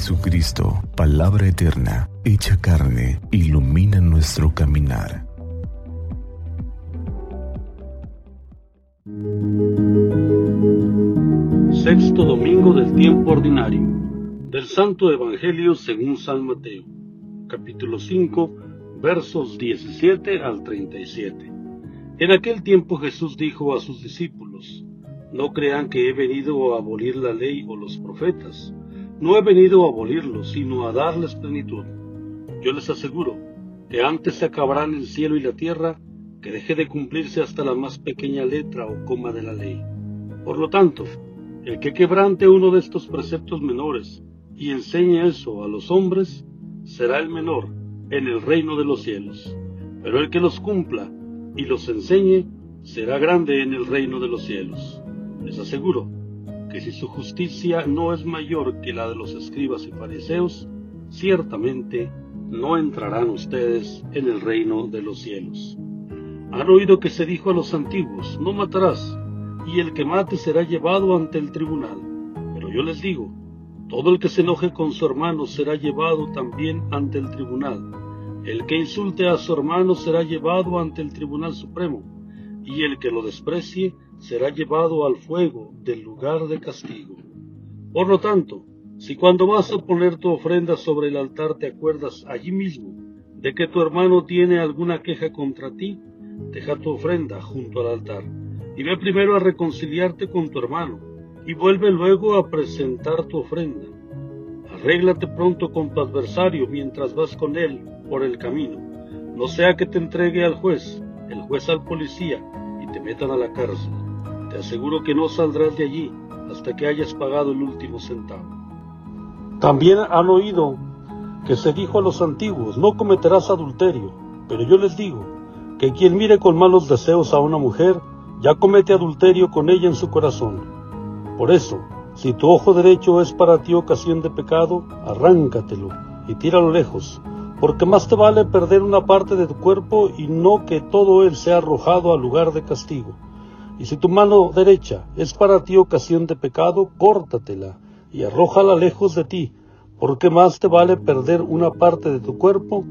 Jesucristo, palabra eterna, hecha carne, ilumina nuestro caminar. Sexto domingo del tiempo ordinario del Santo Evangelio según San Mateo, capítulo 5, versos 17 al 37. En aquel tiempo Jesús dijo a sus discípulos, No crean que he venido a abolir la ley o los profetas. No he venido a abolirlos, sino a darles plenitud. Yo les aseguro que antes se acabarán el cielo y la tierra que deje de cumplirse hasta la más pequeña letra o coma de la ley. Por lo tanto, el que quebrante uno de estos preceptos menores y enseñe eso a los hombres, será el menor en el reino de los cielos. Pero el que los cumpla y los enseñe, será grande en el reino de los cielos. Les aseguro que si su justicia no es mayor que la de los escribas y fariseos, ciertamente no entrarán ustedes en el reino de los cielos. Han oído que se dijo a los antiguos, no matarás, y el que mate será llevado ante el tribunal. Pero yo les digo, todo el que se enoje con su hermano será llevado también ante el tribunal. El que insulte a su hermano será llevado ante el tribunal supremo, y el que lo desprecie será llevado al fuego del lugar de castigo. Por lo tanto, si cuando vas a poner tu ofrenda sobre el altar te acuerdas allí mismo de que tu hermano tiene alguna queja contra ti, deja tu ofrenda junto al altar y ve primero a reconciliarte con tu hermano y vuelve luego a presentar tu ofrenda. Arréglate pronto con tu adversario mientras vas con él por el camino, no sea que te entregue al juez, el juez al policía y te metan a la cárcel. Te aseguro que no saldrás de allí hasta que hayas pagado el último centavo. También han oído que se dijo a los antiguos, no cometerás adulterio, pero yo les digo que quien mire con malos deseos a una mujer, ya comete adulterio con ella en su corazón. Por eso, si tu ojo derecho es para ti ocasión de pecado, arráncatelo y tíralo lejos, porque más te vale perder una parte de tu cuerpo y no que todo él sea arrojado al lugar de castigo. Y si tu mano derecha es para ti ocasión de pecado, córtatela y arrójala lejos de ti, porque más te vale perder una parte de tu cuerpo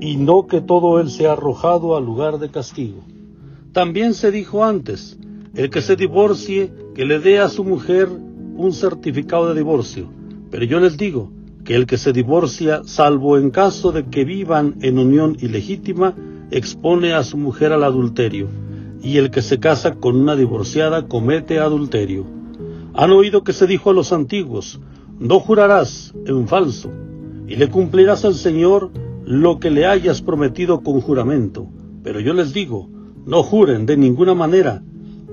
y no que todo él sea arrojado al lugar de castigo. También se dijo antes, el que se divorcie, que le dé a su mujer un certificado de divorcio. Pero yo les digo que el que se divorcia, salvo en caso de que vivan en unión ilegítima, expone a su mujer al adulterio, y el que se casa con una divorciada comete adulterio. Han oído que se dijo a los antiguos, no jurarás en falso, y le cumplirás al Señor lo que le hayas prometido con juramento. Pero yo les digo, no juren de ninguna manera,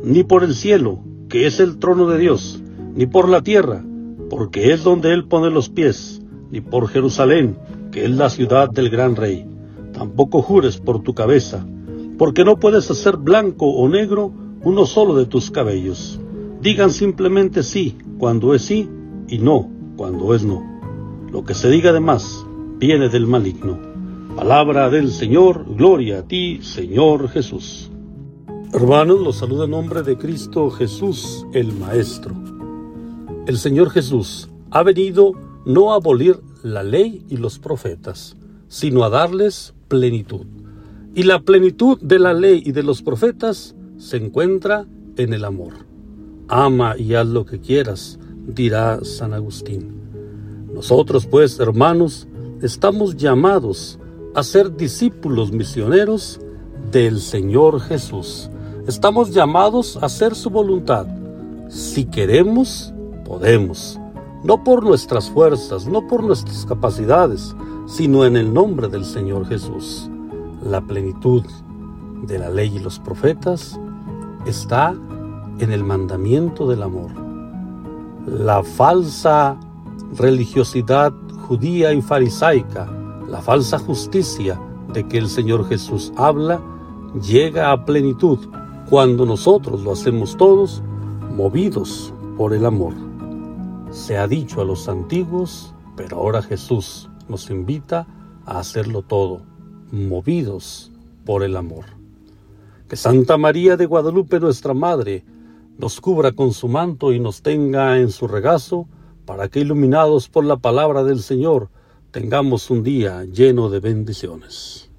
ni por el cielo, que es el trono de Dios, ni por la tierra, porque es donde Él pone los pies, ni por Jerusalén, que es la ciudad del gran rey. Tampoco jures por tu cabeza, porque no puedes hacer blanco o negro uno solo de tus cabellos. Digan simplemente sí cuando es sí y no cuando es no. Lo que se diga de más viene del maligno. Palabra del Señor, gloria a ti, Señor Jesús. Hermanos, los saluda en nombre de Cristo Jesús, el Maestro. El Señor Jesús ha venido no a abolir la ley y los profetas, sino a darles plenitud. Y la plenitud de la ley y de los profetas se encuentra en el amor. Ama y haz lo que quieras, dirá San Agustín. Nosotros, pues, hermanos, estamos llamados a ser discípulos misioneros del Señor Jesús. Estamos llamados a hacer su voluntad. Si queremos, podemos. No por nuestras fuerzas, no por nuestras capacidades, sino en el nombre del Señor Jesús. La plenitud de la ley y los profetas está en el mandamiento del amor. La falsa religiosidad judía y farisaica la falsa justicia de que el Señor Jesús habla llega a plenitud cuando nosotros lo hacemos todos movidos por el amor. Se ha dicho a los antiguos, pero ahora Jesús nos invita a hacerlo todo, movidos por el amor. Que Santa María de Guadalupe, nuestra Madre, nos cubra con su manto y nos tenga en su regazo para que iluminados por la palabra del Señor tengamos un día lleno de bendiciones.